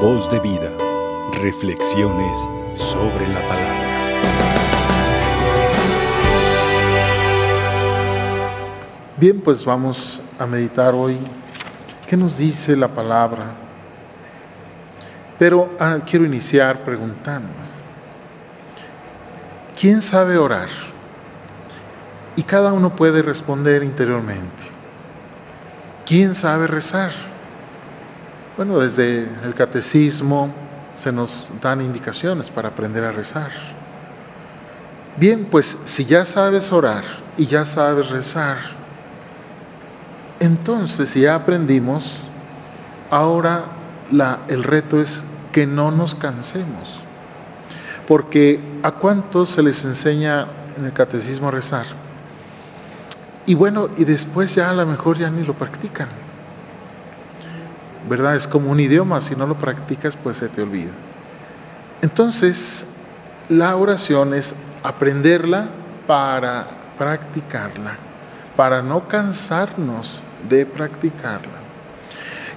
Voz de vida. Reflexiones sobre la palabra. Bien, pues vamos a meditar hoy qué nos dice la palabra. Pero ah, quiero iniciar preguntándonos, ¿quién sabe orar? Y cada uno puede responder interiormente. ¿Quién sabe rezar? Bueno, desde el catecismo se nos dan indicaciones para aprender a rezar. Bien, pues si ya sabes orar y ya sabes rezar, entonces si ya aprendimos, ahora el reto es que no nos cansemos. Porque ¿a cuántos se les enseña en el catecismo a rezar? Y bueno, y después ya a lo mejor ya ni lo practican. ¿Verdad? Es como un idioma, si no lo practicas pues se te olvida. Entonces, la oración es aprenderla para practicarla, para no cansarnos de practicarla.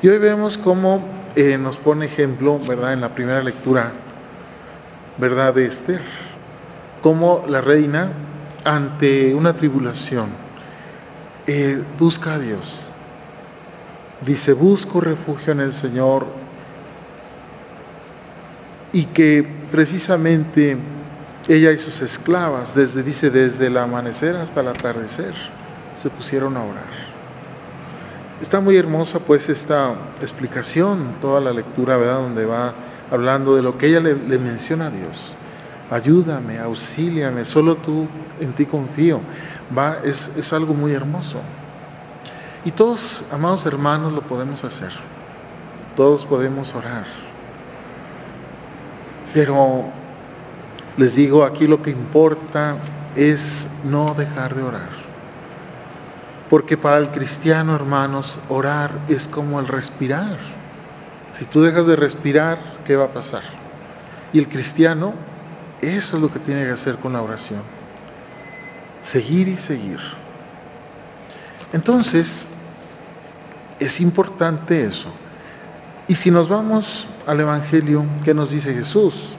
Y hoy vemos cómo eh, nos pone ejemplo, ¿verdad? En la primera lectura, ¿verdad? De Esther, cómo la reina, ante una tribulación, eh, busca a Dios. Dice, busco refugio en el Señor y que precisamente ella y sus esclavas, desde, dice, desde el amanecer hasta el atardecer, se pusieron a orar. Está muy hermosa pues esta explicación, toda la lectura, ¿verdad? Donde va hablando de lo que ella le, menciona a Dios. Ayúdame, auxíliame, solo tú en ti confío va, es, es algo muy hermoso. Y todos, amados hermanos, lo podemos hacer. Todos podemos orar. Pero les digo, aquí lo que importa es no dejar de orar. Porque para el cristiano, hermanos, orar es como el respirar. Si tú dejas de respirar, ¿qué va a pasar? Y el cristiano, eso es lo que tiene que hacer con la oración seguir y seguir. Entonces, es importante eso. Y si nos vamos al Evangelio, ¿qué nos dice Jesús?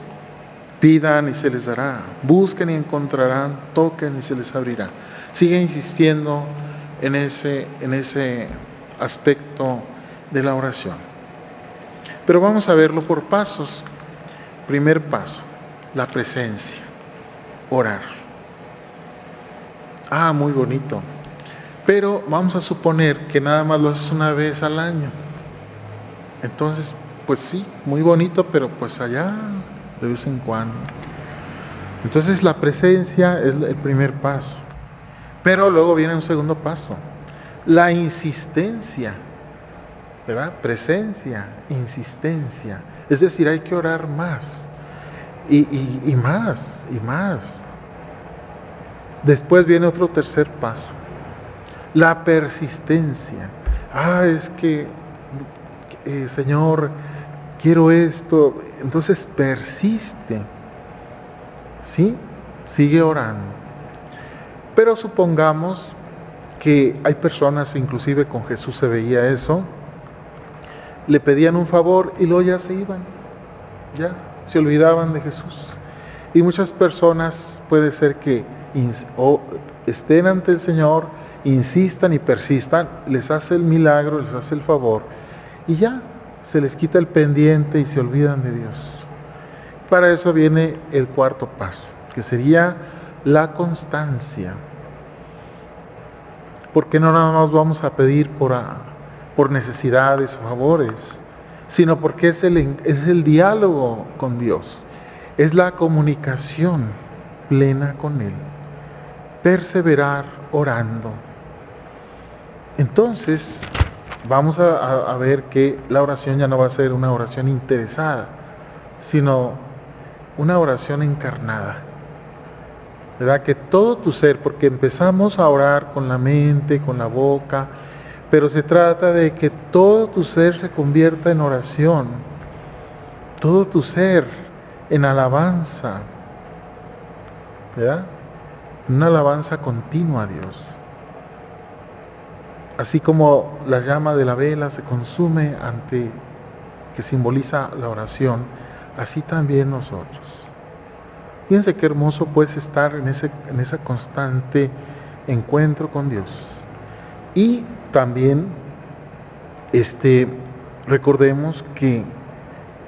Pidan y se les dará, busquen y encontrarán, toquen y se les abrirá. Sigue insistiendo en ese, en ese aspecto de la oración. Pero vamos a verlo por pasos. Primer paso, la presencia, orar. Ah, muy bonito. Pero vamos a suponer que nada más lo haces una vez al año. Entonces, pues sí, muy bonito, pero pues allá de vez en cuando. Entonces la presencia es el primer paso. Pero luego viene un segundo paso. La insistencia. ¿Verdad? Presencia, insistencia. Es decir, hay que orar más. Y, y más, y más. Después viene otro tercer paso, la persistencia. Ah, es que, eh, Señor, quiero esto. Entonces persiste. ¿Sí? Sigue orando. Pero supongamos que hay personas, inclusive con Jesús se veía eso, le pedían un favor y luego ya se iban. Ya se olvidaban de Jesús. Y muchas personas puede ser que estén ante el Señor, insistan y persistan, les hace el milagro, les hace el favor y ya se les quita el pendiente y se olvidan de Dios. Para eso viene el cuarto paso, que sería la constancia. Porque no nada más vamos a pedir por, por necesidades o favores, sino porque es el, es el diálogo con Dios, es la comunicación plena con Él perseverar orando. Entonces, vamos a, ver que la oración ya no va a ser una oración interesada, sino una oración encarnada. ¿Verdad? Que todo tu ser, porque empezamos a orar con la mente, con la boca, pero se trata de que todo tu ser se convierta en oración, todo tu ser en alabanza. ¿Verdad? una alabanza continua a Dios. Así como la llama de la vela se consume ante que simboliza la oración, así también nosotros. Fíjense qué hermoso puedes estar en ese en constante encuentro con Dios. Y también este, recordemos que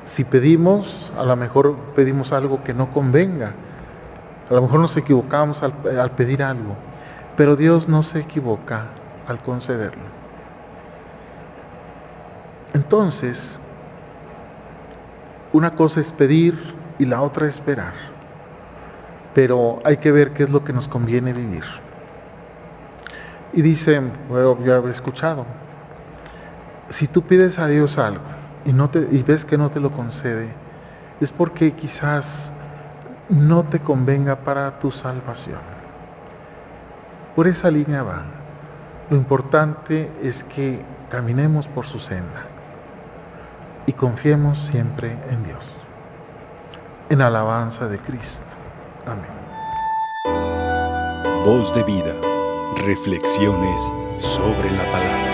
si pedimos, a lo mejor pedimos algo que no convenga. A lo mejor nos equivocamos al, al pedir algo, pero Dios no se equivoca al concederlo. Entonces, una cosa es pedir y la otra es esperar. Pero hay que ver qué es lo que nos conviene vivir. Y dice, bueno, ya he escuchado, si tú pides a Dios algo y, ves que no te lo concede, es porque quizás no te convenga para tu salvación. Por esa línea va. Lo importante es que caminemos por su senda y confiemos siempre en Dios, en alabanza de Cristo. Amén. Voz de vida, reflexiones sobre la palabra.